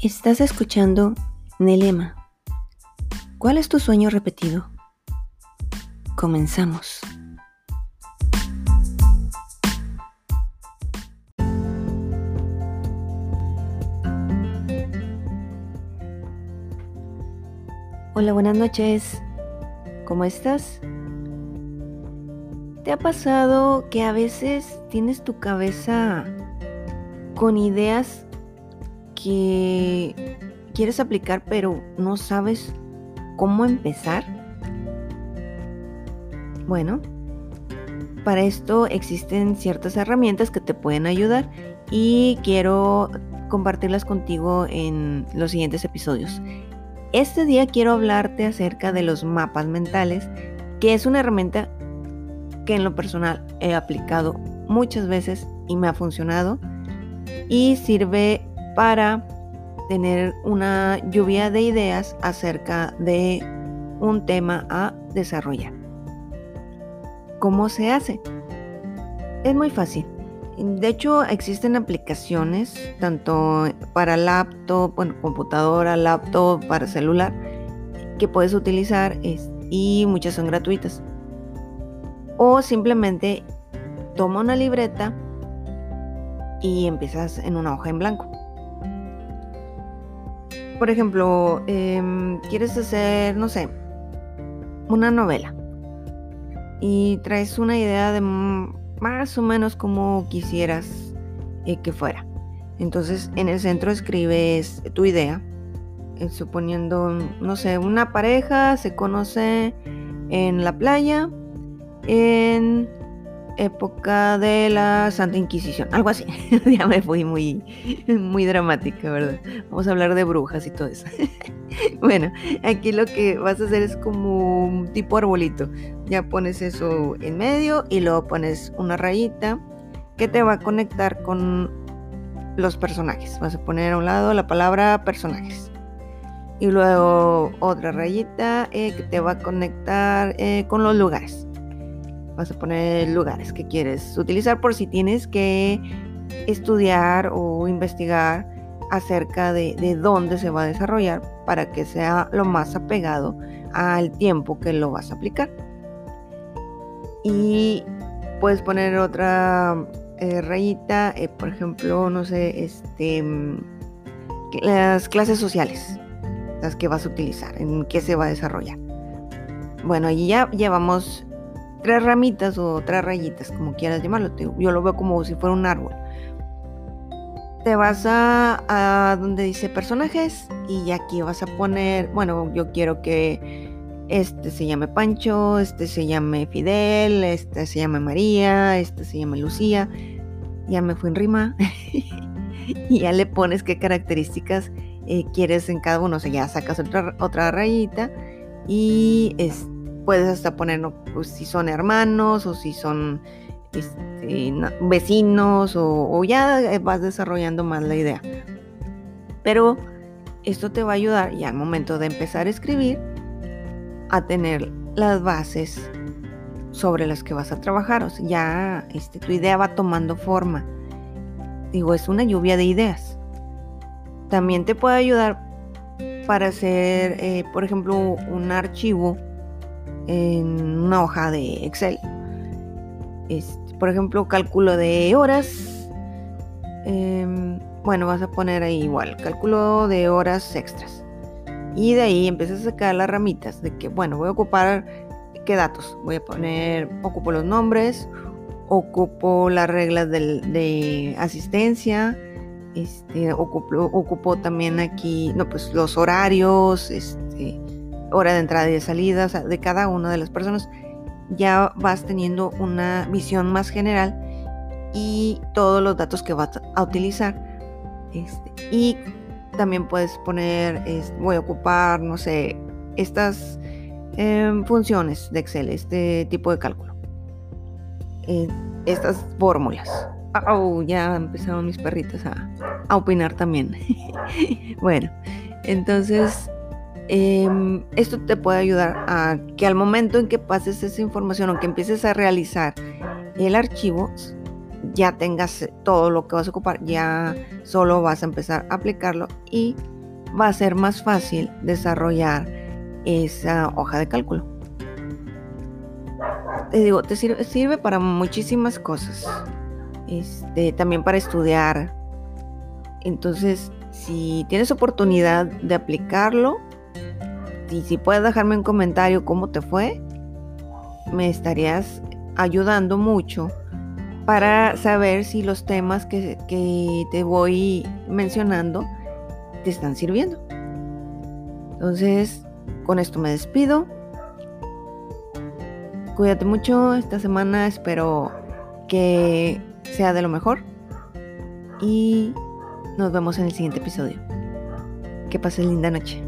Estás escuchando Nelema. ¿Cuál es tu sueño repetido? Comenzamos. Hola, buenas noches. ¿Cómo estás? ¿Te ha pasado que a veces tienes tu cabeza con ideas que quieres aplicar pero no sabes cómo empezar? Bueno, para esto existen ciertas herramientas que te pueden ayudar y quiero compartirlas contigo en los siguientes episodios. Este día quiero hablarte acerca de los mapas mentales, que es una herramienta que en lo personal he aplicado muchas veces y me ha funcionado y sirve para tener una lluvia de ideas acerca de un tema a desarrollar. ¿Cómo se hace? Es muy fácil. De hecho, existen aplicaciones tanto para laptop, bueno, computadora, laptop, para celular, que puedes utilizar y muchas son gratuitas. O simplemente toma una libreta y empiezas en una hoja en blanco por ejemplo, em, quieres hacer, no sé, una novela y traes una idea de más o menos como quisieras eh, que fuera. Entonces en el centro escribes tu idea, eh, suponiendo, no sé, una pareja se conoce en la playa, en época de la Santa Inquisición, algo así. ya me fui muy, muy dramática, ¿verdad? Vamos a hablar de brujas y todo eso. bueno, aquí lo que vas a hacer es como un tipo arbolito. Ya pones eso en medio y luego pones una rayita que te va a conectar con los personajes. Vas a poner a un lado la palabra personajes. Y luego otra rayita eh, que te va a conectar eh, con los lugares vas a poner lugares que quieres utilizar por si tienes que estudiar o investigar acerca de, dónde se va a desarrollar para que sea lo más apegado al tiempo que lo vas a aplicar. Y puedes poner otra eh, rayita, eh, por ejemplo, no sé, este, las clases sociales, las que vas a utilizar, en qué se va a desarrollar. Bueno, allí ya llevamos tres ramitas o tres rayitas, como quieras llamarlo. Yo lo veo como si fuera un árbol. Te vas a, donde dice personajes y aquí vas a poner, bueno, yo quiero que este se llame Pancho, este se llame Fidel, este se llame María, este se llame Lucía. Ya me fui en rima. y ya le pones qué características eh, quieres en cada uno. O sea, ya sacas otra, otra rayita y este puedes hasta poner pues, si son hermanos o si son este, vecinos o, ya vas desarrollando más la idea. Pero esto te va a ayudar ya al momento de empezar a escribir a tener las bases sobre las que vas a trabajar. Ya este, tu idea va tomando forma. Digo, es una lluvia de ideas. También te puede ayudar para hacer, eh, por ejemplo, un archivo en una hoja de Excel. Por ejemplo, cálculo de horas. Em, bueno, vas a poner ahí igual, cálculo de horas extras. Y de ahí empiezas a sacar las ramitas de que, bueno, voy a ocupar qué datos. Voy a poner, ocupo los nombres, ocupo las reglas de asistencia, este, ocupo, ocupo, también aquí, no, pues los horarios, este, hora de entrada y de salida de cada una de las personas, ya vas teniendo una visión más general y todos los datos que vas a utilizar. Este, y también puedes poner, voy a ocupar, no sé, estas em, funciones de Excel, este tipo de cálculo, eh, estas fórmulas. Ya empezaron mis perritas a opinar también. bueno, entonces Em, esto te puede ayudar a que al momento en que pases esa información o que empieces a realizar el archivo, ya tengas todo lo que vas a ocupar, ya solo vas a empezar a aplicarlo y va a ser más fácil desarrollar esa hoja de cálculo. Te digo, te sirve, sirve para muchísimas cosas. Este, también para estudiar. Entonces, si tienes oportunidad de aplicarlo, y si puedes dejarme un comentario cómo te fue, me estarías ayudando mucho para saber si los temas que, que te voy mencionando te están sirviendo. Entonces, con esto me despido. Cuídate mucho esta semana, espero que sea de lo mejor. Y nos vemos en el siguiente episodio. Que pases linda noche.